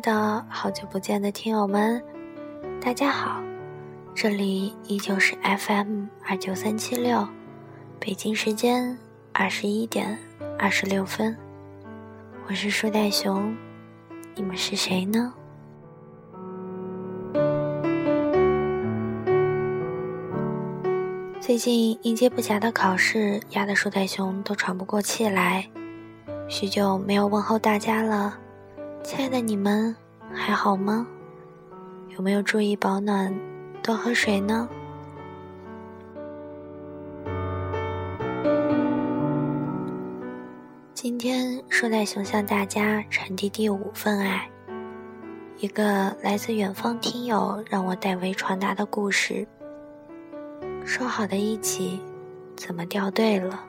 的好久不见的听友们，大家好，这里依旧是 FM 二九三七六，北京时间二十一点二十六分，我是树袋熊，你们是谁呢？最近应接不暇的考试压得树袋熊都喘不过气来，许久没有问候大家了，亲爱的你们还好吗？有没有注意保暖，多喝水呢？今天树袋熊向大家传递第五份爱，一个来自远方听友让我代为传达的故事。说好的一起，怎么掉队了？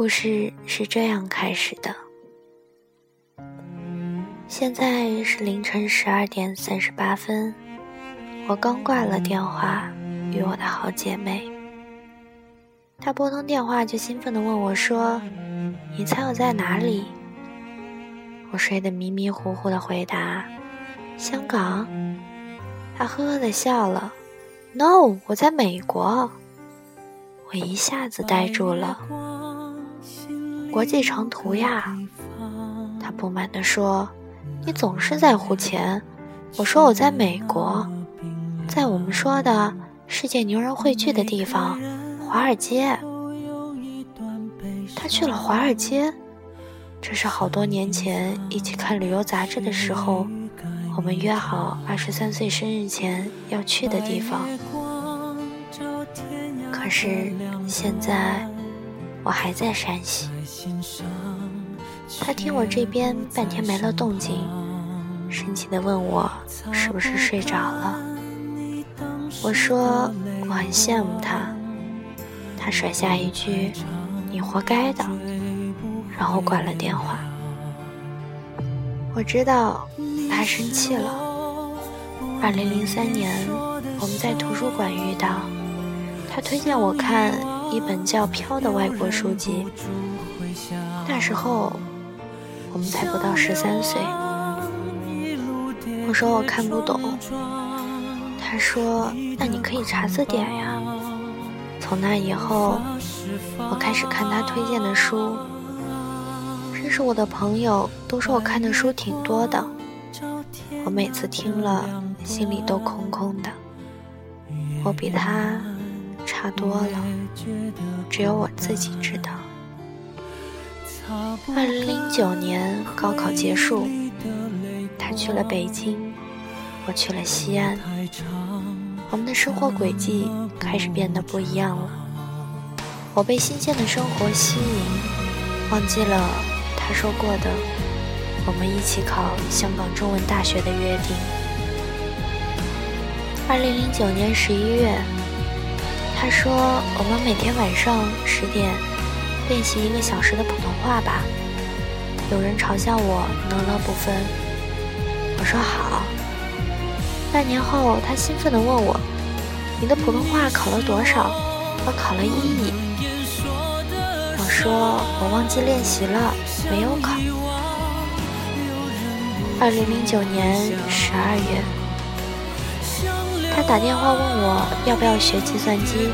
故事是这样开始的。现在是凌晨十二点三十八分，我刚挂了电话，与我的好姐妹。她拨通电话就兴奋地问我说：“你猜我在哪里？”我睡得迷迷糊糊的回答：“香港。”她呵呵的笑了，“No，我在美国。”我一下子呆住了。国际长途呀，他不满地说：“你总是在乎钱。”我说：“我在美国，在我们说的世界牛人汇聚的地方——华尔街。”他去了华尔街，这是好多年前一起看旅游杂志的时候。我们约好二十三岁生日前要去的地方，可是现在我还在山西。他听我这边半天没了动静，生气地问我是不是睡着了。我说我很羡慕他。他甩下一句“你活该的”，然后挂了电话。我知道。他生气了。二零零三年，我们在图书馆遇到，他推荐我看一本叫《飘》的外国书籍。那时候，我们才不到十三岁。我说我看不懂，他说那你可以查字典呀。从那以后，我开始看他推荐的书。认识我的朋友都说我看的书挺多的。我每次听了，心里都空空的。我比他差多了，只有我自己知道。二零零九年高考结束，他去了北京，我去了西安。我们的生活轨迹开始变得不一样了。我被新鲜的生活吸引，忘记了他说过的。我们一起考香港中文大学的约定。二零零九年十一月，他说：“我们每天晚上十点练习一个小时的普通话吧。”有人嘲笑我能了不分，我说好。半年后，他兴奋地问我：“你的普通话考了多少？”我考了一乙。我说：“我忘记练习了，没有考。”二零零九年十二月，他打电话问我要不要学计算机。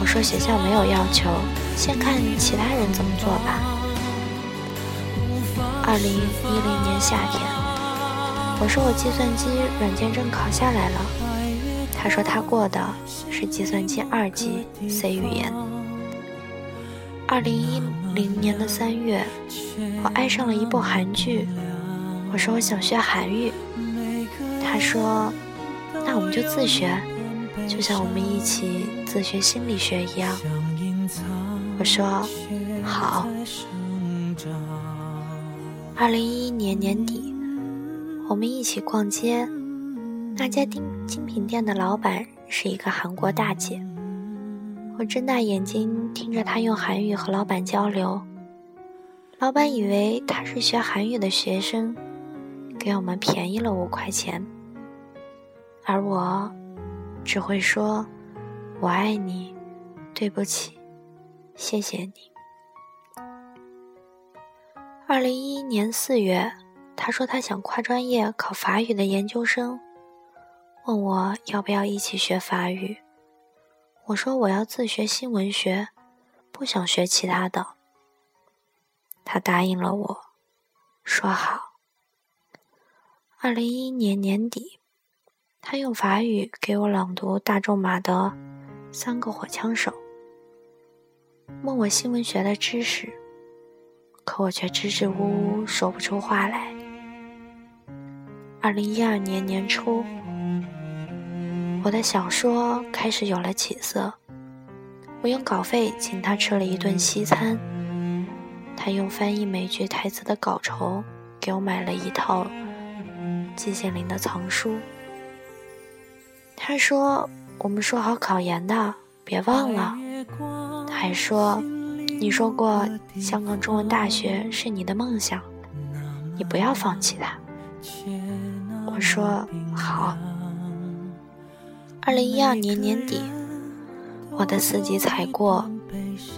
我说学校没有要求，先看其他人怎么做吧。二零一零年夏天，我说我计算机软件证考下来了。他说他过的是计算机二级 C 语言。二零一零年的三月，我爱上了一部韩剧。我说我想学韩语，他说，我们就自学，就像我们一起自学心理学一样。我说好。二零一一年年底，我们一起逛街，那家精精品店的老板是一个韩国大姐。我睁大眼睛听着她用韩语和老板交流，老板以为她是学韩语的学生。给我们便宜了五块钱，而我只会说“我爱你”，对不起，谢谢你。二零一一年四月，他说他想跨专业考法语的研究生，问我要不要一起学法语。我说我要自学新闻学，不想学其他的。他答应了我，说好。二零一一年年底，他用法语给我朗读大仲马的《三个火枪手》，问我新闻学的知识。可我却支支吾吾说不出话来。二零一二年年初，我的小说开始有了起色。我用稿费请他吃了一顿西餐，他用翻译美剧台词的稿酬给我买了一套季羡林的藏书。他说：“我们说好考研的，别忘了。”还说。你说过香港中文大学是你的梦想，你不要放弃它。我说好。二零一二年年底，我的四级才过，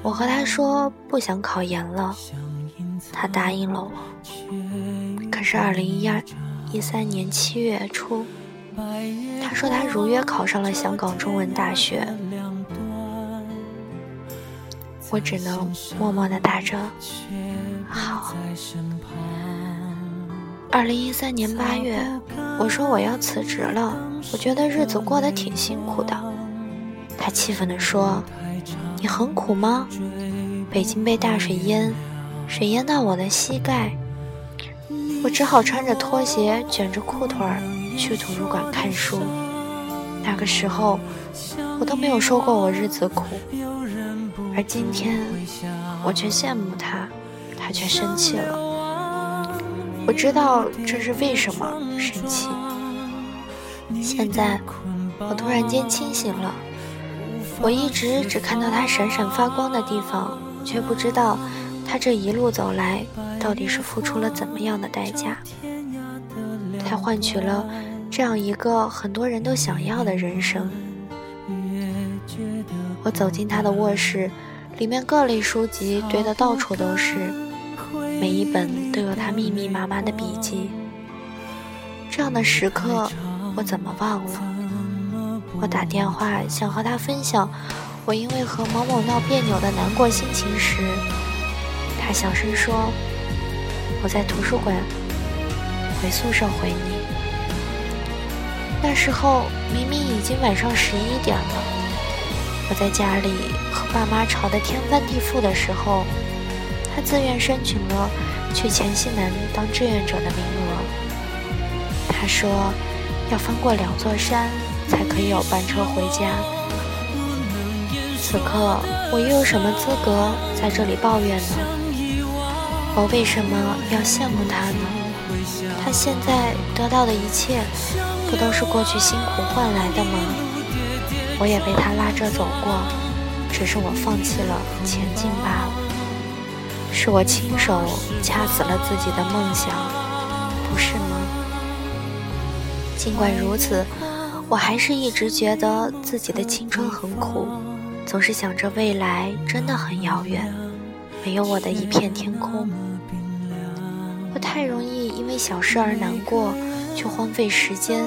我和他说不想考研了，他答应了我。可是二零一二一三年七月初，他说他如约考上了香港中文大学。我只能默默的打着好。二零一三年八月，我说我要辞职了，我觉得日子过得挺辛苦的。他气愤地说：“你很苦吗？北京被大水淹，水淹到我的膝盖，我只好穿着拖鞋，卷着裤腿儿去图书馆看书。那个时候，我都没有说过我日子苦。”而今天，我却羡慕他，他却生气了。我知道这是为什么生气。现在，我突然间清醒了。我一直只看到他闪闪发光的地方，却不知道他这一路走来到底是付出了怎么样的代价，才换取了这样一个很多人都想要的人生。我走进他的卧室。里面各类书籍堆得到处都是，每一本都有他密密麻麻的笔记。这样的时刻，我怎么忘了？我打电话想和他分享我因为和某某闹别扭的难过心情时，他小声说：“我在图书馆，回宿舍回你。”那时候明明已经晚上十一点了。我在家里和爸妈吵得天翻地覆的时候，他自愿申请了去黔西南当志愿者的名额。他说要翻过两座山才可以有班车回家。此刻我又有什么资格在这里抱怨呢？我为什么要羡慕他呢？他现在得到的一切，不都是过去辛苦换来的吗？我也被他拉着走过，只是我放弃了前进罢了。是我亲手掐死了自己的梦想，不是吗？尽管如此，我还是一直觉得自己的青春很苦，总是想着未来真的很遥远，没有我的一片天空。我太容易因为小事而难过，却荒废时间，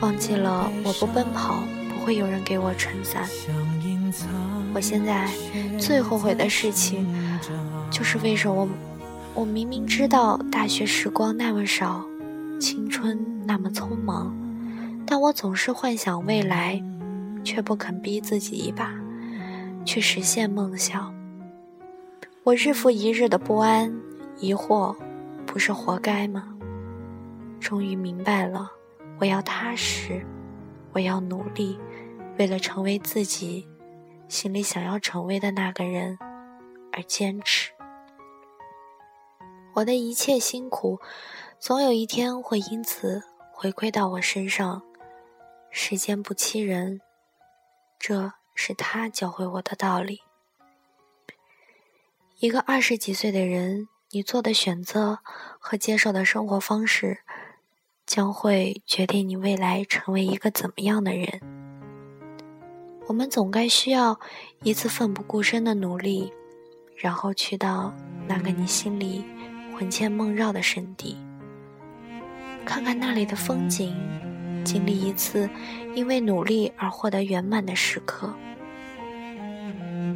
忘记了我不奔跑不。会有人给我撑伞。我现在最后悔的事情，就是为什么我明明知道大学时光那么少，青春那么匆忙，但我总是幻想未来，却不肯逼自己一把，去实现梦想。我日复一日的不安、疑惑，不是活该吗？终于明白了，我要踏实，我要努力。为了成为自己心里想要成为的那个人而坚持，我的一切辛苦，总有一天会因此回馈到我身上。时间不欺人，这是他教会我的道理。一个二十几岁的人，你做的选择和接受的生活方式，将会决定你未来成为一个怎么样的人。我们总该需要一次奋不顾身的努力，然后去到那个你心里魂牵梦绕的圣地，看看那里的风景，经历一次因为努力而获得圆满的时刻。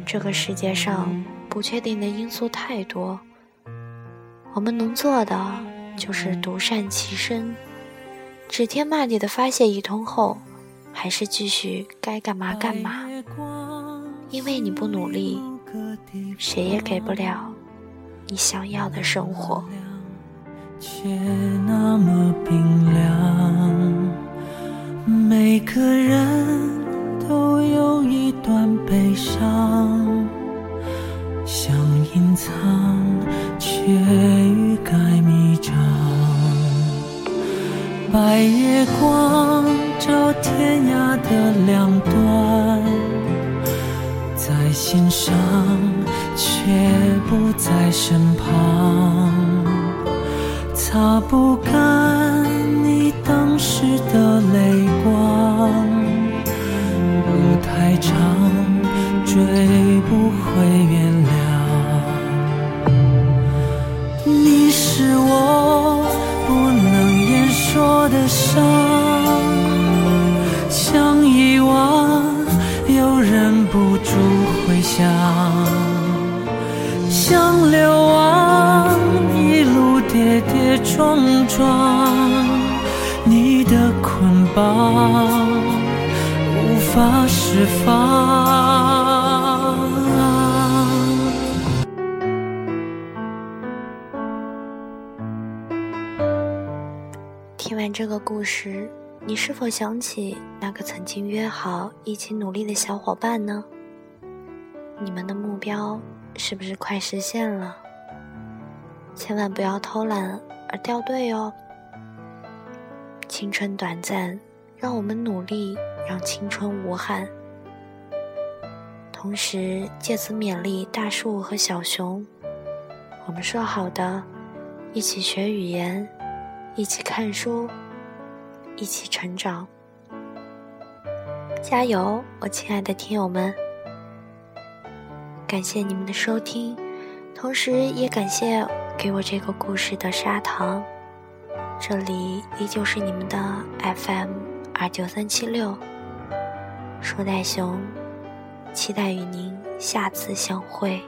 这个世界上不确定的因素太多，我们能做的就是独善其身，指天骂地的发泄一通后，还是继续该干嘛干嘛。因为你不努力，谁也给不了你想要的生活。却那么冰凉，每个人都有一段悲伤，想隐藏，却欲盖弥彰。白月光照天涯的两端。在心上，却不在身旁，擦不干你当时的泪光。路太长，追不回原的伤，想遗忘，又忍不住。回想，像流亡，一路跌跌撞撞，你的捆绑无法释放。这个故事，你是否想起那个曾经约好一起努力的小伙伴呢？你们的目标是不是快实现了？千万不要偷懒而掉队哦！青春短暂，让我们努力让青春无憾。同时借此勉励大树和小熊，我们说好的，一起学语言，一起看书，一起成长。加油，我亲爱的听友们！感谢你们的收听，同时也感谢给我这个故事的砂糖。这里依旧是你们的 FM 二九三七六，树袋熊，期待与您下次相会。